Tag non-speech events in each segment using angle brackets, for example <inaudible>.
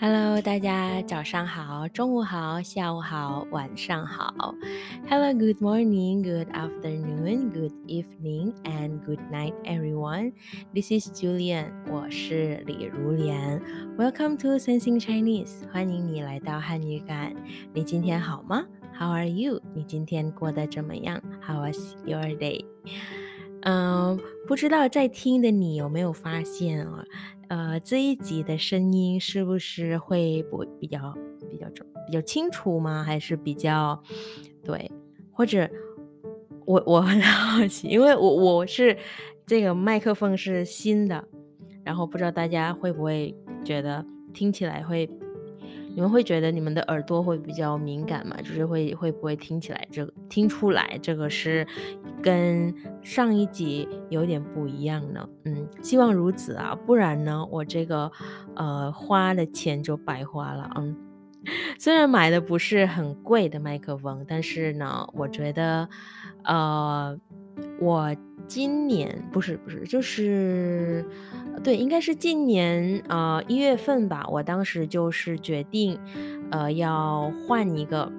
Hello，大家早上好、中午好、下午好、晚上好。Hello, good morning, good afternoon, good evening, and good night, everyone. This is Julian，我是李如莲。Welcome to Sensing Chinese，欢迎你来到汉语感。你今天好吗？How are you？你今天过得怎么样？How was your day？嗯，不知道在听的你有没有发现啊？ 呃，这一集的声音是不是会不比较比较重、比较清楚吗？还是比较对？或者我我很 <laughs> 好奇，因为我我是这个麦克风是新的，然后不知道大家会不会觉得听起来会。你们会觉得你们的耳朵会比较敏感吗？就是会会不会听起来这个听出来这个是跟上一集有点不一样呢？嗯，希望如此啊，不然呢我这个呃花的钱就白花了。嗯，<laughs> 虽然买的不是很贵的麦克风，但是呢，我觉得呃我。今年不是不是，就是对，应该是今年呃一月份吧。我当时就是决定，呃，要换一个，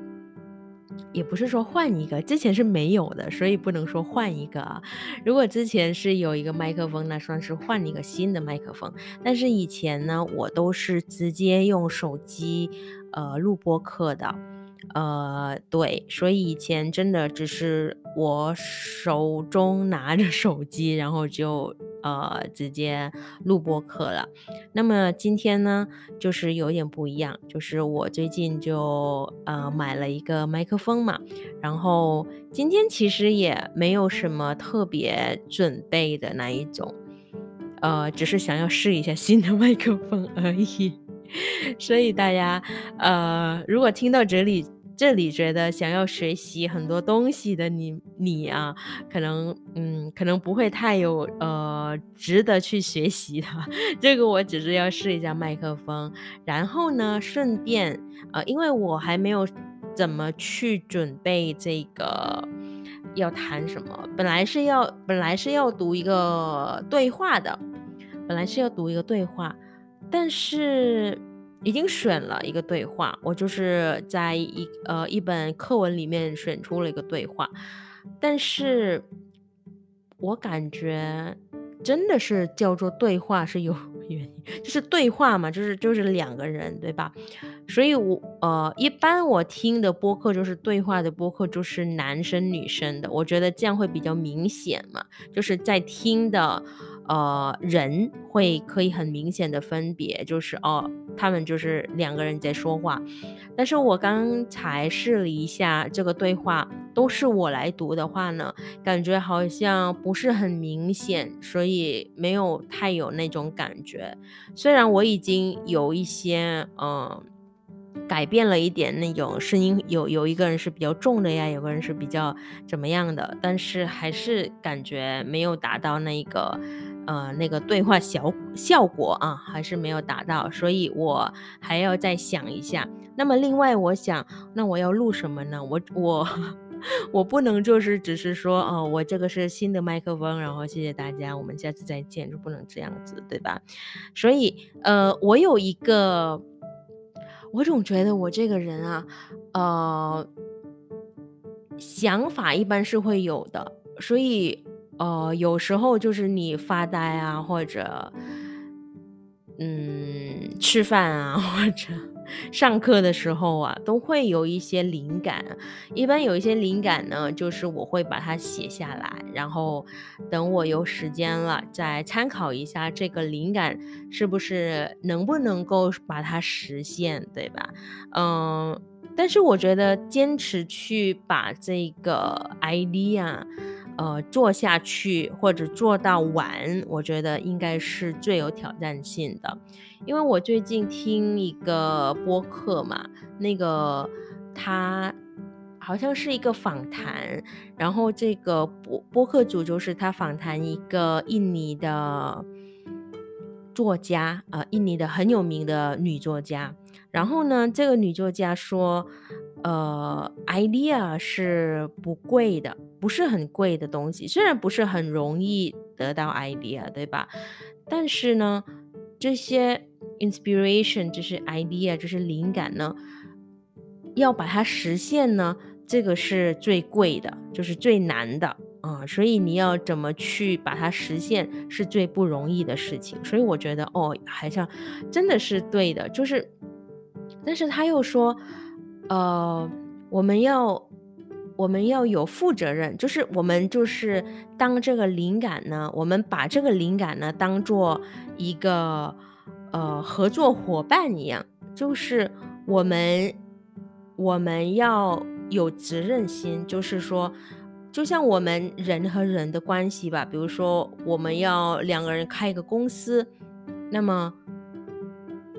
也不是说换一个，之前是没有的，所以不能说换一个啊。如果之前是有一个麦克风，那算是换一个新的麦克风。但是以前呢，我都是直接用手机呃录播课的。呃，对，所以以前真的只是我手中拿着手机，然后就呃直接录播课了。那么今天呢，就是有点不一样，就是我最近就呃买了一个麦克风嘛，然后今天其实也没有什么特别准备的那一种，呃，只是想要试一下新的麦克风而已。所以大家，呃，如果听到这里，这里觉得想要学习很多东西的你，你啊，可能，嗯，可能不会太有，呃，值得去学习的。<laughs> 这个我只是要试一下麦克风，然后呢，顺便，呃，因为我还没有怎么去准备这个要谈什么，本来是要，本来是要读一个对话的，本来是要读一个对话。但是已经选了一个对话，我就是在一呃一本课文里面选出了一个对话，但是我感觉真的是叫做对话是有原因，就是对话嘛，就是就是两个人对吧？所以我呃一般我听的播客就是对话的播客，就是男生女生的，我觉得这样会比较明显嘛，就是在听的。呃，人会可以很明显的分别，就是哦，他们就是两个人在说话。但是我刚才试了一下这个对话，都是我来读的话呢，感觉好像不是很明显，所以没有太有那种感觉。虽然我已经有一些嗯。改变了一点那种声音，有有一个人是比较重的呀，有个人是比较怎么样的，但是还是感觉没有达到那个呃那个对话效效果啊，还是没有达到，所以我还要再想一下。那么另外我想，那我要录什么呢？我我 <laughs> 我不能就是只是说哦，我这个是新的麦克风，然后谢谢大家，我们下次再见，就不能这样子，对吧？所以呃，我有一个。我总觉得我这个人啊，呃，想法一般是会有的，所以呃，有时候就是你发呆啊，或者嗯，吃饭啊，或者。上课的时候啊，都会有一些灵感。一般有一些灵感呢，就是我会把它写下来，然后等我有时间了再参考一下这个灵感是不是能不能够把它实现，对吧？嗯，但是我觉得坚持去把这个 idea。呃，做下去或者做到完，我觉得应该是最有挑战性的。因为我最近听一个播客嘛，那个他好像是一个访谈，然后这个播播客主就是他访谈一个印尼的作家，呃，印尼的很有名的女作家。然后呢，这个女作家说，呃，idea 是不贵的。不是很贵的东西，虽然不是很容易得到 idea，对吧？但是呢，这些 inspiration 就是 idea 就是灵感呢，要把它实现呢，这个是最贵的，就是最难的啊。所以你要怎么去把它实现，是最不容易的事情。所以我觉得哦，好像真的是对的，就是，但是他又说，呃，我们要。我们要有负责任，就是我们就是当这个灵感呢，我们把这个灵感呢当做一个呃合作伙伴一样，就是我们我们要有责任心，就是说，就像我们人和人的关系吧，比如说我们要两个人开一个公司，那么。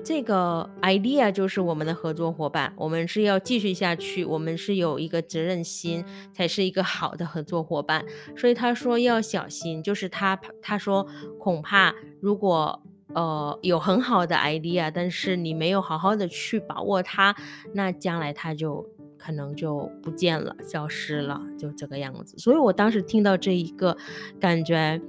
这个 idea 就是我们的合作伙伴，我们是要继续下去，我们是有一个责任心，才是一个好的合作伙伴。所以他说要小心，就是他他说恐怕如果呃有很好的 idea，但是你没有好好的去把握它，那将来它就可能就不见了，消失了，就这个样子。所以我当时听到这一个，感觉。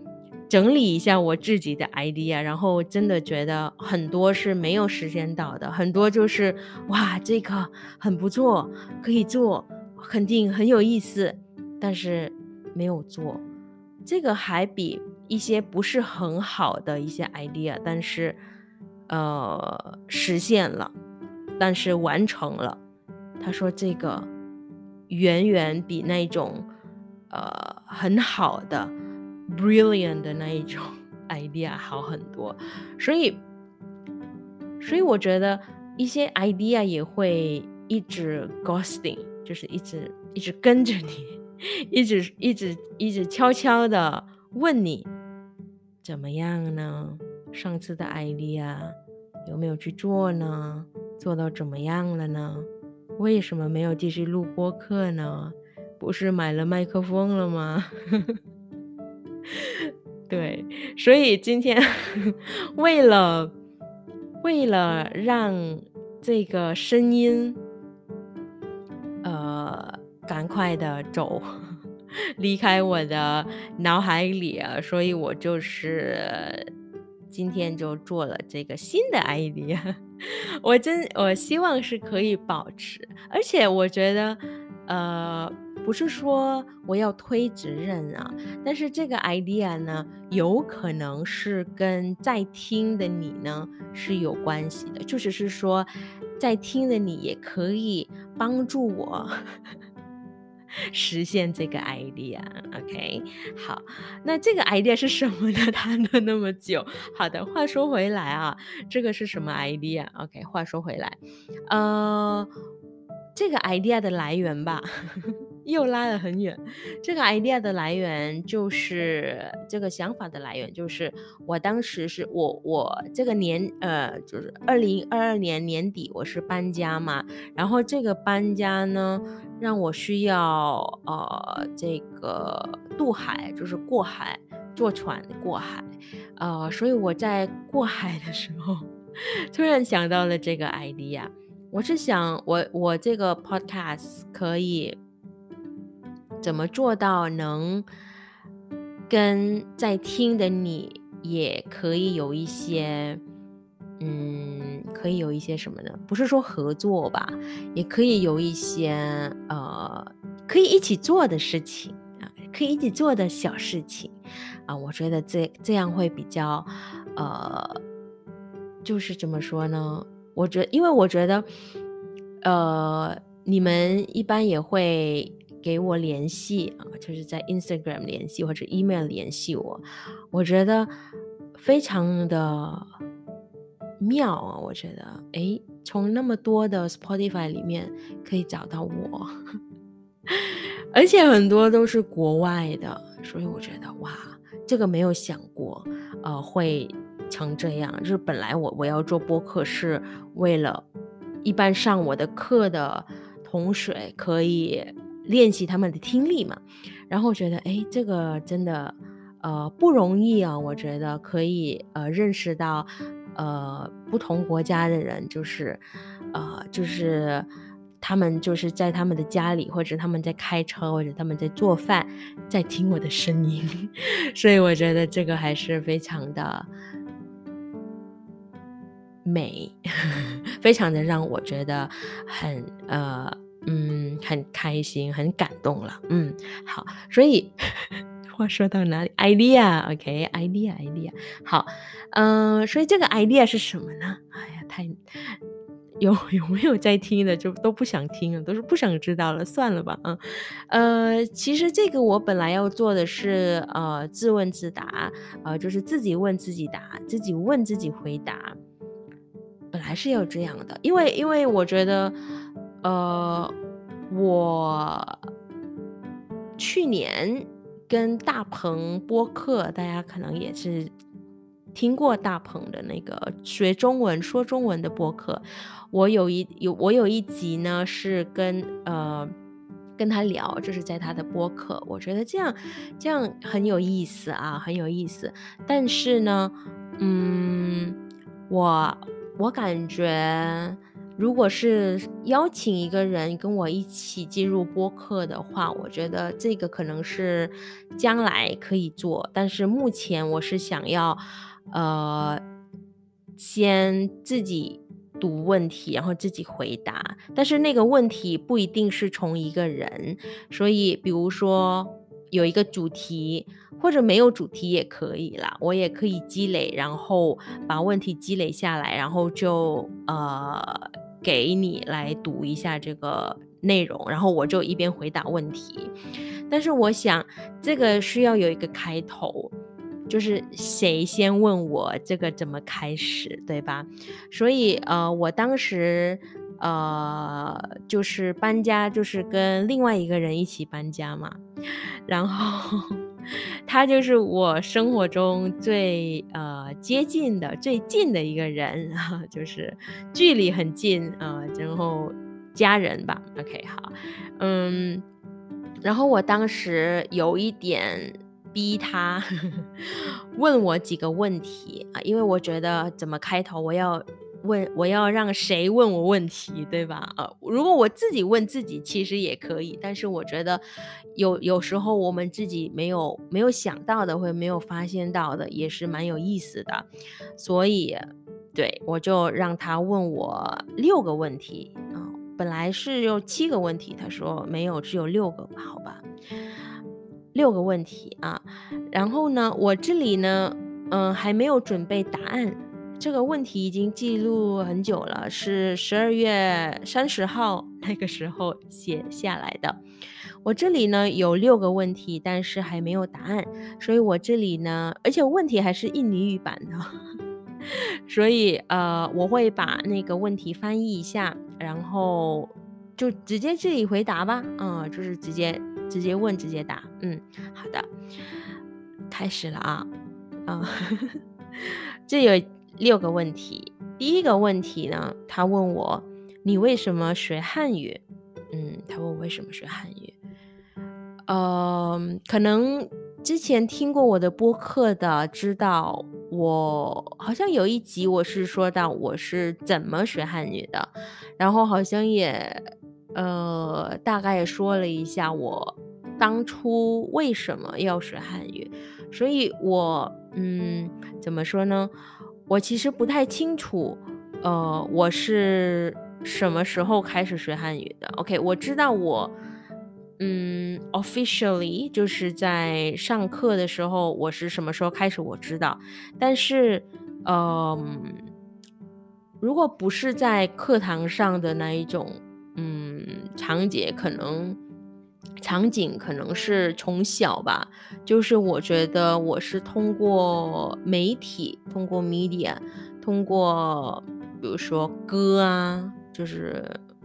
整理一下我自己的 idea，然后真的觉得很多是没有时间到的，很多就是哇，这个很不错，可以做，肯定很有意思，但是没有做。这个还比一些不是很好的一些 idea，但是呃实现了，但是完成了。他说这个远远比那种呃很好的。Brilliant 的那一种 <laughs> idea 好很多，所以，所以我觉得一些 idea 也会一直 ghosting，就是一直一直跟着你，一直一直一直悄悄的问你怎么样呢？上次的 idea 有没有去做呢？做到怎么样了呢？为什么没有继续录播课呢？不是买了麦克风了吗？<laughs> <laughs> 对，所以今天 <laughs> 为了为了让这个声音呃赶快的走离开我的脑海里啊，所以我就是今天就做了这个新的 idea。<laughs> 我真我希望是可以保持，而且我觉得呃。不是说我要推责任啊，但是这个 idea 呢，有可能是跟在听的你呢是有关系的，就只是说，在听的你也可以帮助我 <laughs> 实现这个 idea。OK，好，那这个 idea 是什么呢？<laughs> 谈了那么久，好的，话说回来啊，这个是什么 idea？OK，话说回来，呃，这个 idea 的来源吧。<laughs> 又拉得很远，这个 idea 的来源就是这个想法的来源，就是我当时是我我这个年呃，就是二零二二年年底我是搬家嘛，然后这个搬家呢让我需要呃这个渡海，就是过海坐船过海，呃，所以我在过海的时候 <laughs> 突然想到了这个 idea，我是想我我这个 podcast 可以。怎么做到能跟在听的你也可以有一些，嗯，可以有一些什么呢？不是说合作吧，也可以有一些呃，可以一起做的事情啊，可以一起做的小事情啊。我觉得这这样会比较呃，就是怎么说呢？我觉，因为我觉得呃，你们一般也会。给我联系啊，就是在 Instagram 联系或者 email 联系我，我觉得非常的妙啊！我觉得，哎，从那么多的 Spotify 里面可以找到我，<laughs> 而且很多都是国外的，所以我觉得哇，这个没有想过，呃，会成这样。就是本来我我要做播客是为了一般上我的课的同学可以。练习他们的听力嘛，然后我觉得哎，这个真的呃不容易啊。我觉得可以呃认识到呃不同国家的人，就是呃就是他们就是在他们的家里，或者他们在开车，或者他们在做饭，在听我的声音，<laughs> 所以我觉得这个还是非常的美，<laughs> 非常的让我觉得很呃嗯很开心，很感动了。嗯，好，所以 <laughs> 话说到哪里？idea，OK，idea，idea，好，嗯，所以这个 idea 是什么呢？哎呀，太。有有没有在听的就都不想听了，都是不想知道了，算了吧，嗯，呃，其实这个我本来要做的是呃自问自答，呃，就是自己问自己答，自己问自己回答，本来是要这样的，因为因为我觉得，呃，我去年跟大鹏播客，大家可能也是。听过大鹏的那个学中文说中文的播客，我有一有我有一集呢是跟呃跟他聊，就是在他的播客，我觉得这样这样很有意思啊，很有意思。但是呢，嗯，我我感觉如果是邀请一个人跟我一起进入播客的话，我觉得这个可能是将来可以做，但是目前我是想要。呃，先自己读问题，然后自己回答。但是那个问题不一定是从一个人，所以比如说有一个主题，或者没有主题也可以啦。我也可以积累，然后把问题积累下来，然后就呃给你来读一下这个内容，然后我就一边回答问题。但是我想这个需要有一个开头。就是谁先问我这个怎么开始，对吧？所以呃，我当时呃就是搬家，就是跟另外一个人一起搬家嘛。<laughs> 然后 <laughs> 他就是我生活中最呃接近的、最近的一个人，<laughs> 就是距离很近啊。然后家人吧，OK，好，嗯，然后我当时有一点。逼他问我几个问题啊，因为我觉得怎么开头，我要问，我要让谁问我问题，对吧？呃，如果我自己问自己，其实也可以，但是我觉得有有时候我们自己没有没有想到的，或者没有发现到的，也是蛮有意思的。所以，对我就让他问我六个问题啊，本来是有七个问题，他说没有，只有六个，好吧。六个问题啊，然后呢，我这里呢，嗯，还没有准备答案。这个问题已经记录很久了，是十二月三十号 <laughs> 那个时候写下来的。我这里呢有六个问题，但是还没有答案，所以我这里呢，而且问题还是印尼语版的，<laughs> 所以呃，我会把那个问题翻译一下，然后就直接这里回答吧，嗯，就是直接。直接问，直接答。嗯，好的，开始了啊啊！<laughs> 这有六个问题。第一个问题呢，他问我你为什么学汉语？嗯，他问我为什么学汉语。呃，可能之前听过我的播客的，知道我好像有一集我是说到我是怎么学汉语的，然后好像也。呃，大概说了一下我当初为什么要学汉语，所以我嗯，怎么说呢？我其实不太清楚，呃，我是什么时候开始学汉语的？OK，我知道我嗯，officially 就是在上课的时候，我是什么时候开始我知道，但是嗯，如果不是在课堂上的那一种。嗯，场景可能场景可能是从小吧，就是我觉得我是通过媒体，通过 media，通过比如说歌啊，就是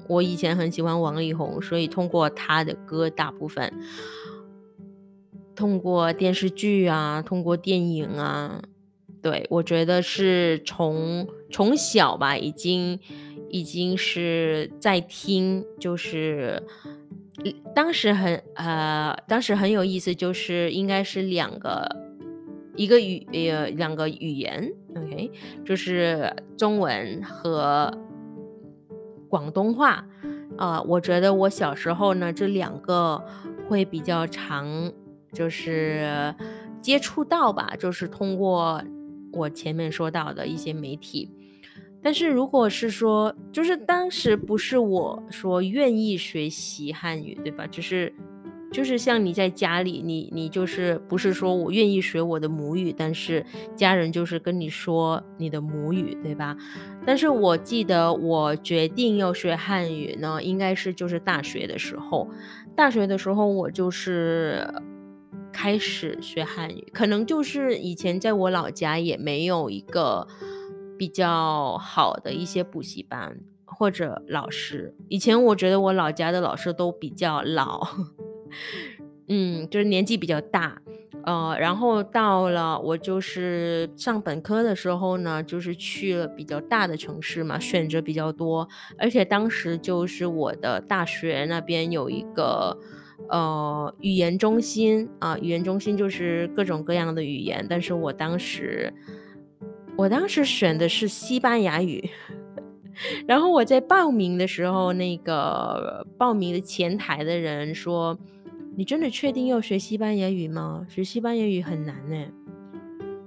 我以前很喜欢王力宏，所以通过他的歌，大部分通过电视剧啊，通过电影啊，对我觉得是从从小吧，已经。已经是在听，就是当时很呃，当时很有意思，就是应该是两个一个语呃两个语言，OK，就是中文和广东话啊。我觉得我小时候呢，这两个会比较常，就是接触到吧，就是通过我前面说到的一些媒体。但是如果是说，就是当时不是我说愿意学习汉语，对吧？只是，就是像你在家里，你你就是不是说我愿意学我的母语，但是家人就是跟你说你的母语，对吧？但是我记得我决定要学汉语呢，应该是就是大学的时候，大学的时候我就是开始学汉语，可能就是以前在我老家也没有一个。比较好的一些补习班或者老师，以前我觉得我老家的老师都比较老，<laughs> 嗯，就是年纪比较大，呃，然后到了我就是上本科的时候呢，就是去了比较大的城市嘛，选择比较多，而且当时就是我的大学那边有一个呃语言中心啊，语言中心就是各种各样的语言，但是我当时。我当时选的是西班牙语，然后我在报名的时候，那个报名的前台的人说：“你真的确定要学西班牙语吗？学西班牙语很难呢，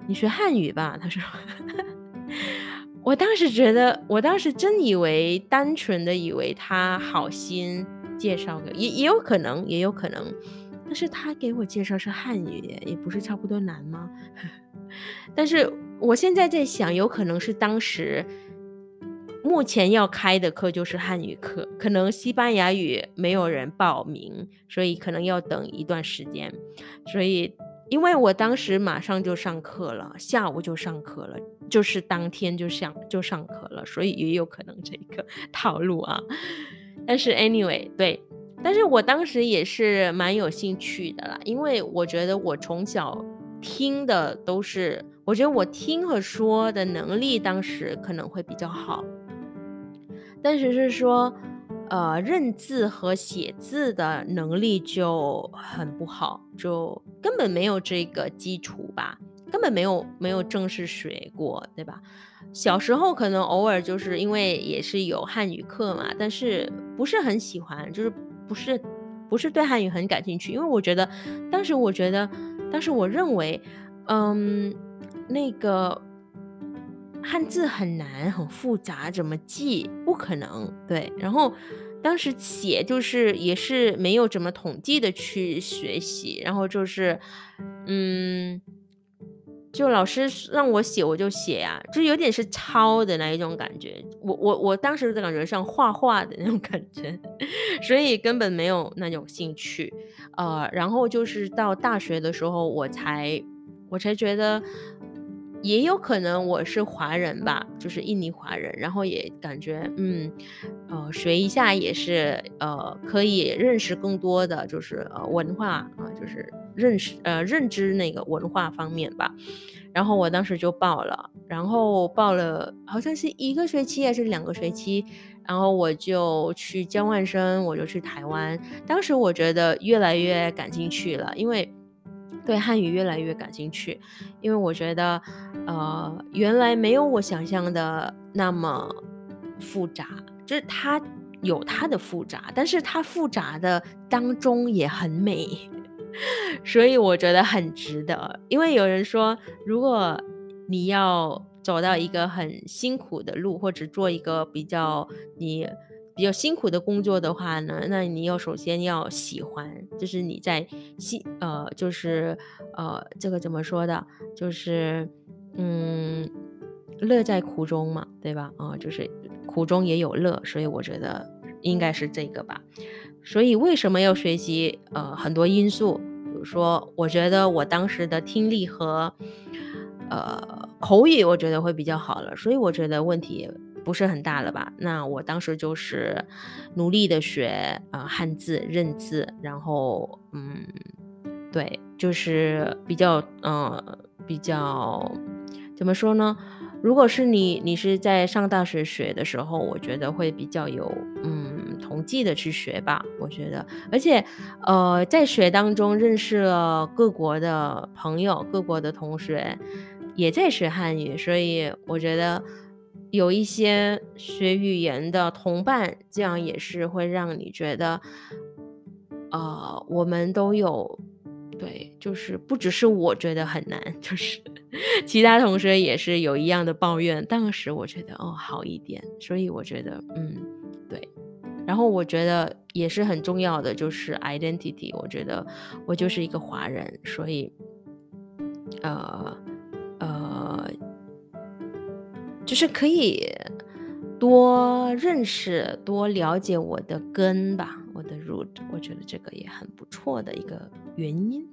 你学汉语吧。”他说。<laughs> 我当时觉得，我当时真以为单纯的以为他好心介绍个，也也有可能，也有可能，但是他给我介绍是汉语，也不是差不多难吗？<laughs> 但是。我现在在想，有可能是当时目前要开的课就是汉语课，可能西班牙语没有人报名，所以可能要等一段时间。所以，因为我当时马上就上课了，下午就上课了，就是当天就上就上课了，所以也有可能这个 <laughs> 套路啊。但是 anyway，对，但是我当时也是蛮有兴趣的啦，因为我觉得我从小听的都是。我觉得我听和说的能力当时可能会比较好，但是是说，呃，认字和写字的能力就很不好，就根本没有这个基础吧，根本没有没有正式学过，对吧？小时候可能偶尔就是因为也是有汉语课嘛，但是不是很喜欢，就是不是不是对汉语很感兴趣，因为我觉得当时我觉得，当时我认为，嗯。那个汉字很难，很复杂，怎么记？不可能。对，然后当时写就是也是没有怎么统计的去学习，然后就是，嗯，就老师让我写我就写呀，就有点是抄的那一种感觉。我我我当时的感觉像画画的那种感觉，<laughs> 所以根本没有那种兴趣。呃，然后就是到大学的时候，我才我才觉得。也有可能我是华人吧，就是印尼华人，然后也感觉嗯，呃，学一下也是呃，可以认识更多的就是呃文化啊，就是认识呃认知那个文化方面吧。然后我当时就报了，然后报了好像是一个学期还是两个学期，然后我就去交换生，我就去台湾。当时我觉得越来越感兴趣了，因为。对汉语越来越感兴趣，因为我觉得，呃，原来没有我想象的那么复杂，就是它有它的复杂，但是它复杂的当中也很美，<laughs> 所以我觉得很值得。因为有人说，如果你要走到一个很辛苦的路，或者做一个比较你。比较辛苦的工作的话呢，那你要首先要喜欢，就是你在辛呃，就是呃，这个怎么说的？就是嗯，乐在苦中嘛，对吧？啊，就是苦中也有乐，所以我觉得应该是这个吧。所以为什么要学习？呃，很多因素，比如说，我觉得我当时的听力和呃口语，我觉得会比较好了，所以我觉得问题。不是很大了吧？那我当时就是努力的学啊汉字认字，然后嗯，对，就是比较嗯比较怎么说呢？如果是你你是在上大学学的时候，我觉得会比较有嗯统计的去学吧。我觉得，而且呃在学当中认识了各国的朋友，各国的同学也在学汉语，所以我觉得。有一些学语言的同伴，这样也是会让你觉得，呃，我们都有，对，就是不只是我觉得很难，就是 <laughs> 其他同学也是有一样的抱怨。当时我觉得哦好一点，所以我觉得嗯对。然后我觉得也是很重要的，就是 identity。我觉得我就是一个华人，所以呃呃，就是可以多认识、多了解我的根吧，我的 root。我觉得这个也很不错的一个原因。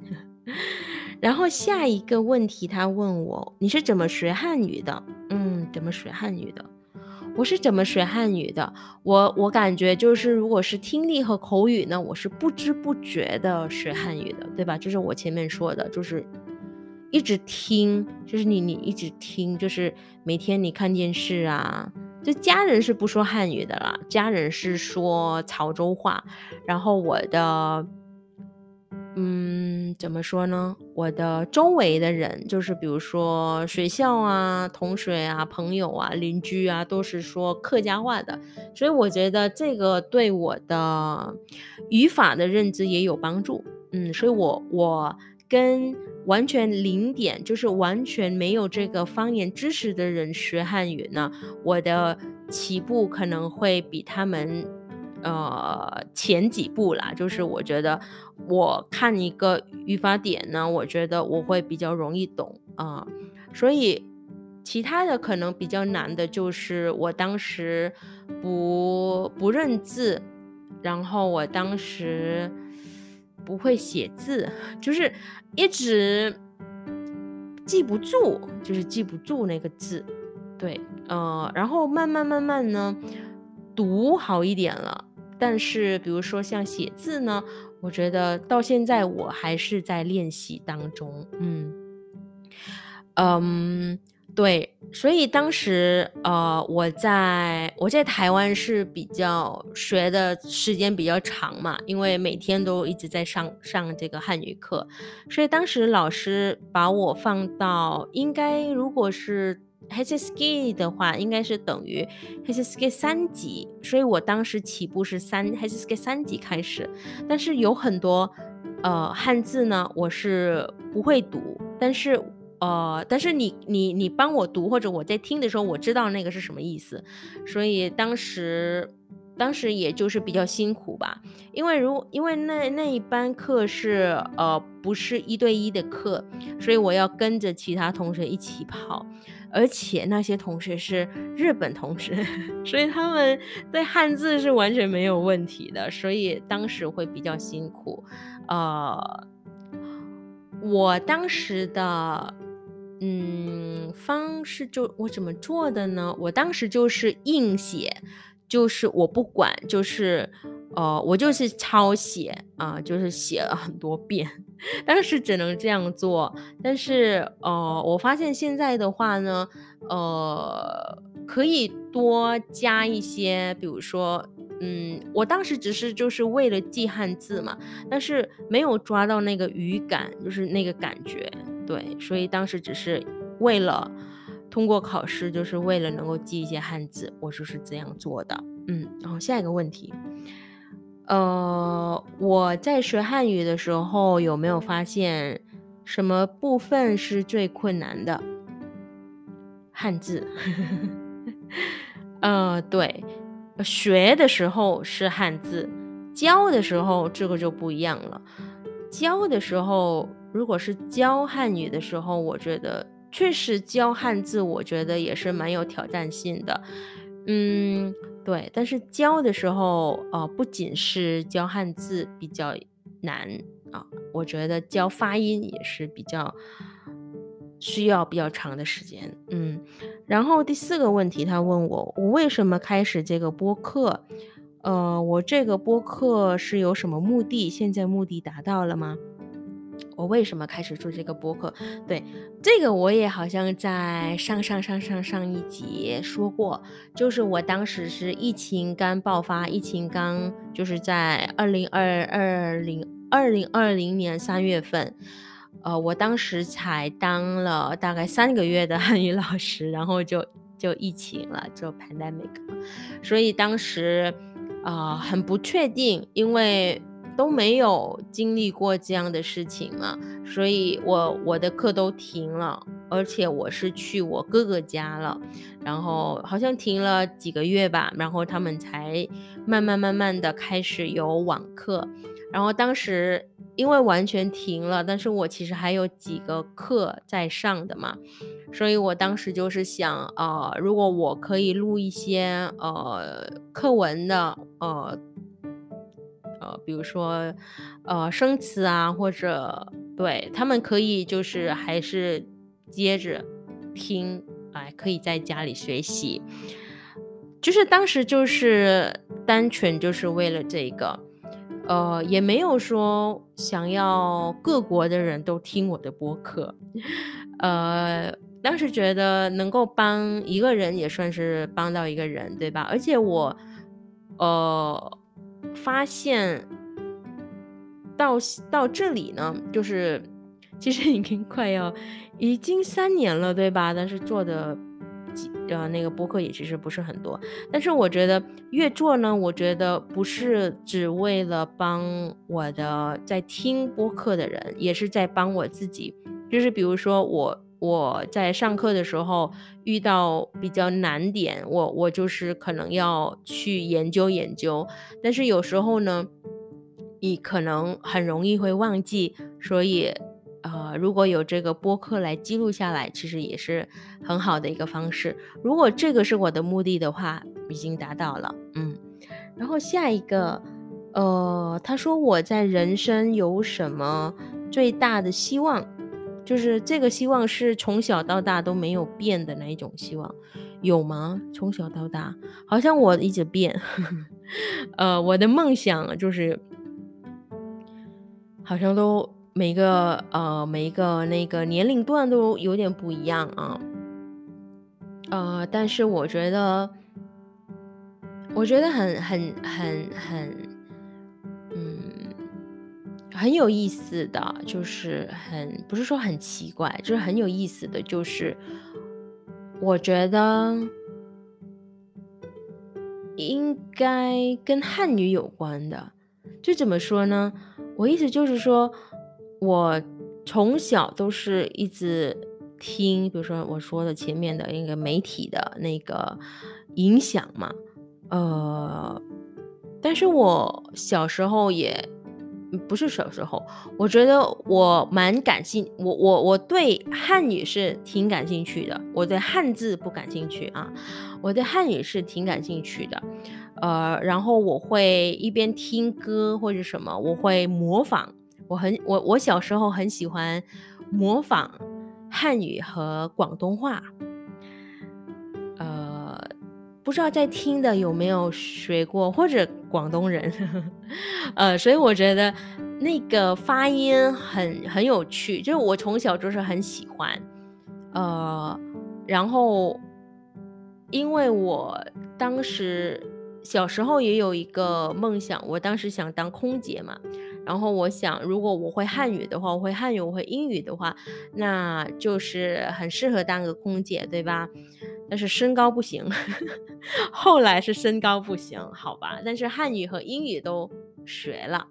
<laughs> 然后下一个问题，他问我你是怎么学汉语的？嗯，怎么学汉语的？我是怎么学汉语的？我我感觉就是，如果是听力和口语呢，我是不知不觉的学汉语的，对吧？就是我前面说的，就是一直听，就是你你一直听，就是每天你看电视啊，就家人是不说汉语的啦，家人是说潮州话，然后我的。嗯，怎么说呢？我的周围的人，就是比如说学校啊、同学啊、朋友啊、邻居啊，都是说客家话的，所以我觉得这个对我的语法的认知也有帮助。嗯，所以我我跟完全零点，就是完全没有这个方言知识的人学汉语呢，我的起步可能会比他们。呃，前几步啦，就是我觉得我看一个语法点呢，我觉得我会比较容易懂啊，所以其他的可能比较难的就是我当时不不认字，然后我当时不会写字，就是一直记不住，就是记不住那个字，对，呃，然后慢慢慢慢呢，读好一点了。但是，比如说像写字呢，我觉得到现在我还是在练习当中。嗯，嗯，对，所以当时呃，我在我在台湾是比较学的时间比较长嘛，因为每天都一直在上上这个汉语课，所以当时老师把我放到应该如果是。HSK 的话应该是等于 HSK 三级，所以我当时起步是三 HSK 三级开始，但是有很多呃汉字呢，我是不会读，但是呃，但是你你你帮我读或者我在听的时候，我知道那个是什么意思，所以当时当时也就是比较辛苦吧，因为如因为那那一班课是呃不是一对一的课，所以我要跟着其他同学一起跑。而且那些同学是日本同学，<laughs> 所以他们对汉字是完全没有问题的，所以当时会比较辛苦。呃，我当时的嗯方式就我怎么做的呢？我当时就是硬写，就是我不管，就是呃我就是抄写啊，就是写了很多遍。当时只能这样做，但是呃，我发现现在的话呢，呃，可以多加一些，比如说，嗯，我当时只是就是为了记汉字嘛，但是没有抓到那个语感，就是那个感觉，对，所以当时只是为了通过考试，就是为了能够记一些汉字，我就是这样做的，嗯，然后下一个问题。呃，我在学汉语的时候有没有发现什么部分是最困难的？汉字。<laughs> 呃，对，学的时候是汉字，教的时候这个就不一样了。教的时候，如果是教汉语的时候，我觉得确实教汉字，我觉得也是蛮有挑战性的。嗯。对，但是教的时候，呃，不仅是教汉字比较难啊，我觉得教发音也是比较需要比较长的时间。嗯，然后第四个问题，他问我，我为什么开始这个播客？呃，我这个播客是有什么目的？现在目的达到了吗？我为什么开始做这个播客？对这个我也好像在上上上上上一集说过，就是我当时是疫情刚爆发，疫情刚就是在二零二二零二零二零年三月份，呃，我当时才当了大概三个月的汉语老师，然后就就疫情了，就 pandemic，所以当时啊很不确定，因为。都没有经历过这样的事情嘛，所以我我的课都停了，而且我是去我哥哥家了，然后好像停了几个月吧，然后他们才慢慢慢慢的开始有网课，然后当时因为完全停了，但是我其实还有几个课在上的嘛，所以我当时就是想，呃，如果我可以录一些呃课文的，呃。呃，比如说，呃，生词啊，或者对他们可以就是还是接着听，哎，可以在家里学习，就是当时就是单纯就是为了这个，呃，也没有说想要各国的人都听我的播客，呃，当时觉得能够帮一个人也算是帮到一个人，对吧？而且我，呃。发现到到这里呢，就是其实已经快要已经三年了，对吧？但是做的呃那个播客也其实不是很多。但是我觉得越做呢，我觉得不是只为了帮我的在听播客的人，也是在帮我自己。就是比如说我。我在上课的时候遇到比较难点，我我就是可能要去研究研究，但是有时候呢，你可能很容易会忘记，所以呃，如果有这个播客来记录下来，其实也是很好的一个方式。如果这个是我的目的的话，已经达到了，嗯。然后下一个，呃，他说我在人生有什么最大的希望？就是这个希望是从小到大都没有变的那一种希望，有吗？从小到大，好像我一直变。<laughs> 呃，我的梦想就是，好像都每个呃每一个那个年龄段都有点不一样啊。呃，但是我觉得，我觉得很很很很。很有意思的就是很不是说很奇怪，就是很有意思的就是，我觉得应该跟汉语有关的。就怎么说呢？我意思就是说，我从小都是一直听，比如说我说的前面的那个媒体的那个影响嘛，呃，但是我小时候也。不是小时候，我觉得我蛮感兴，我我我对汉语是挺感兴趣的，我对汉字不感兴趣啊，我对汉语是挺感兴趣的，呃，然后我会一边听歌或者什么，我会模仿，我很我我小时候很喜欢模仿汉语和广东话。不知道在听的有没有学过或者广东人，呃，所以我觉得那个发音很很有趣，就是我从小就是很喜欢，呃，然后因为我当时小时候也有一个梦想，我当时想当空姐嘛。然后我想，如果我会汉语的话，我会汉语，我会英语的话，那就是很适合当个空姐，对吧？但是身高不行，<laughs> 后来是身高不行，好吧？但是汉语和英语都学了，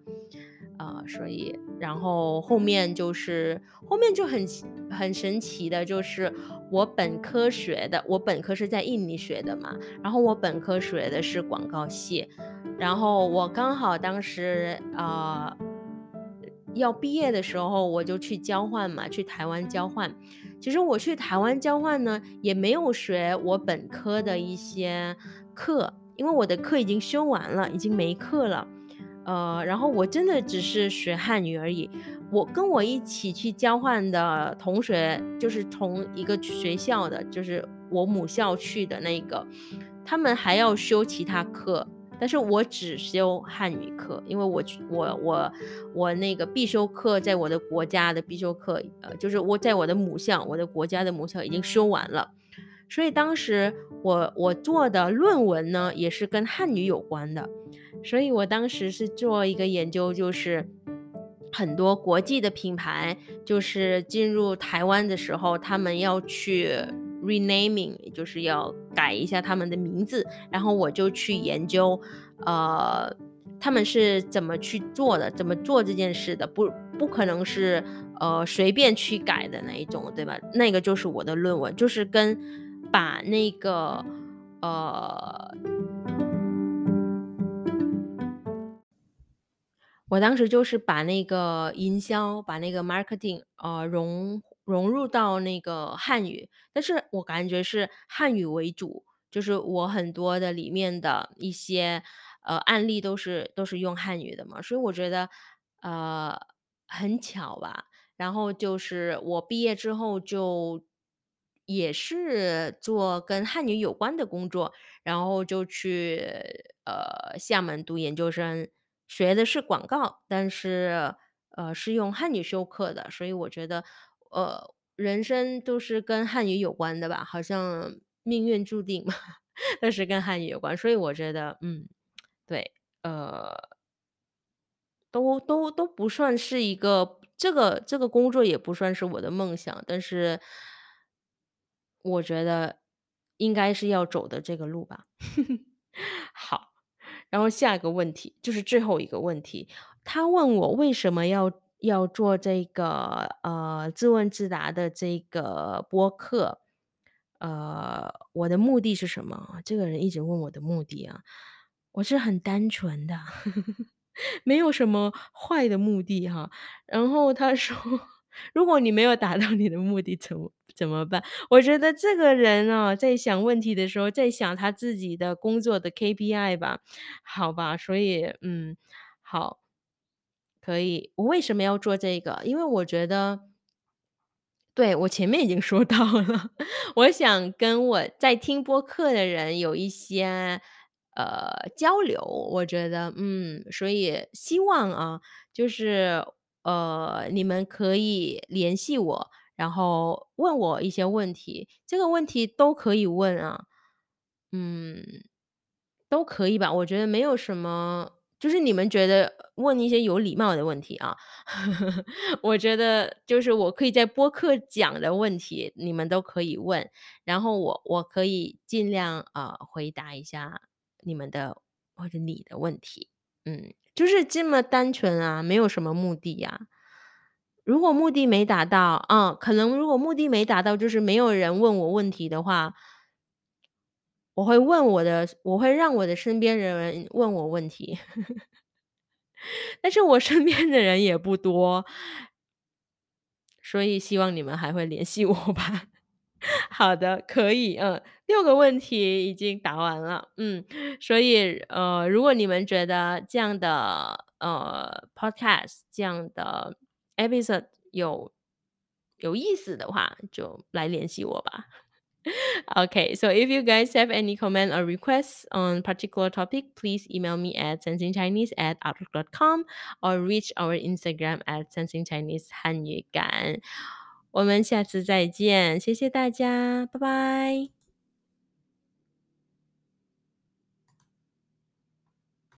啊，所以然后后面就是后面就很很神奇的，就是我本科学的，我本科是在印尼学的嘛，然后我本科学的是广告系。然后我刚好当时啊要毕业的时候，我就去交换嘛，去台湾交换。其实我去台湾交换呢，也没有学我本科的一些课，因为我的课已经修完了，已经没课了。呃，然后我真的只是学汉语而已。我跟我一起去交换的同学，就是同一个学校的，就是我母校去的那个，他们还要修其他课。但是我只修汉语课，因为我我我我那个必修课在我的国家的必修课，呃，就是我在我的母校，我的国家的母校已经修完了，所以当时我我做的论文呢也是跟汉语有关的，所以我当时是做一个研究，就是很多国际的品牌就是进入台湾的时候，他们要去。Renaming 就是要改一下他们的名字，然后我就去研究，呃，他们是怎么去做的，怎么做这件事的，不不可能是呃随便去改的那一种，对吧？那个就是我的论文，就是跟把那个呃。我当时就是把那个营销，把那个 marketing，呃，融融入到那个汉语，但是我感觉是汉语为主，就是我很多的里面的一些呃案例都是都是用汉语的嘛，所以我觉得呃很巧吧。然后就是我毕业之后就也是做跟汉语有关的工作，然后就去呃厦门读研究生。学的是广告，但是呃是用汉语授课的，所以我觉得呃人生都是跟汉语有关的吧，好像命运注定嘛，<laughs> 都是跟汉语有关，所以我觉得嗯对呃都都都不算是一个这个这个工作也不算是我的梦想，但是我觉得应该是要走的这个路吧。<laughs> 好。然后下一个问题就是最后一个问题，他问我为什么要要做这个呃自问自答的这个播客，呃，我的目的是什么？这个人一直问我的目的啊，我是很单纯的，<laughs> 没有什么坏的目的哈。然后他说，<laughs> 如果你没有达到你的目的，怎么？怎么办？我觉得这个人啊，在想问题的时候，在想他自己的工作的 KPI 吧，好吧，所以嗯，好，可以。我为什么要做这个？因为我觉得，对我前面已经说到了，<laughs> 我想跟我在听播客的人有一些呃交流。我觉得，嗯，所以希望啊，就是呃，你们可以联系我。然后问我一些问题，这个问题都可以问啊，嗯，都可以吧？我觉得没有什么，就是你们觉得问一些有礼貌的问题啊，<laughs> 我觉得就是我可以在播客讲的问题，你们都可以问，然后我我可以尽量啊回答一下你们的或者你的问题，嗯，就是这么单纯啊，没有什么目的呀。如果目的没达到，嗯，可能如果目的没达到，就是没有人问我问题的话，我会问我的，我会让我的身边人问我问题，<laughs> 但是我身边的人也不多，所以希望你们还会联系我吧。<laughs> 好的，可以，嗯，六个问题已经答完了，嗯，所以呃，如果你们觉得这样的呃 podcast 这样的。episode 有有意思的话，就来联系我吧。okay, so if you guys have any comment or requests on particular topic, please email me at sensingchinese at outlook.com or reach our Instagram at sensingchinese 汉语感。我们下次再见，谢谢大家，拜拜。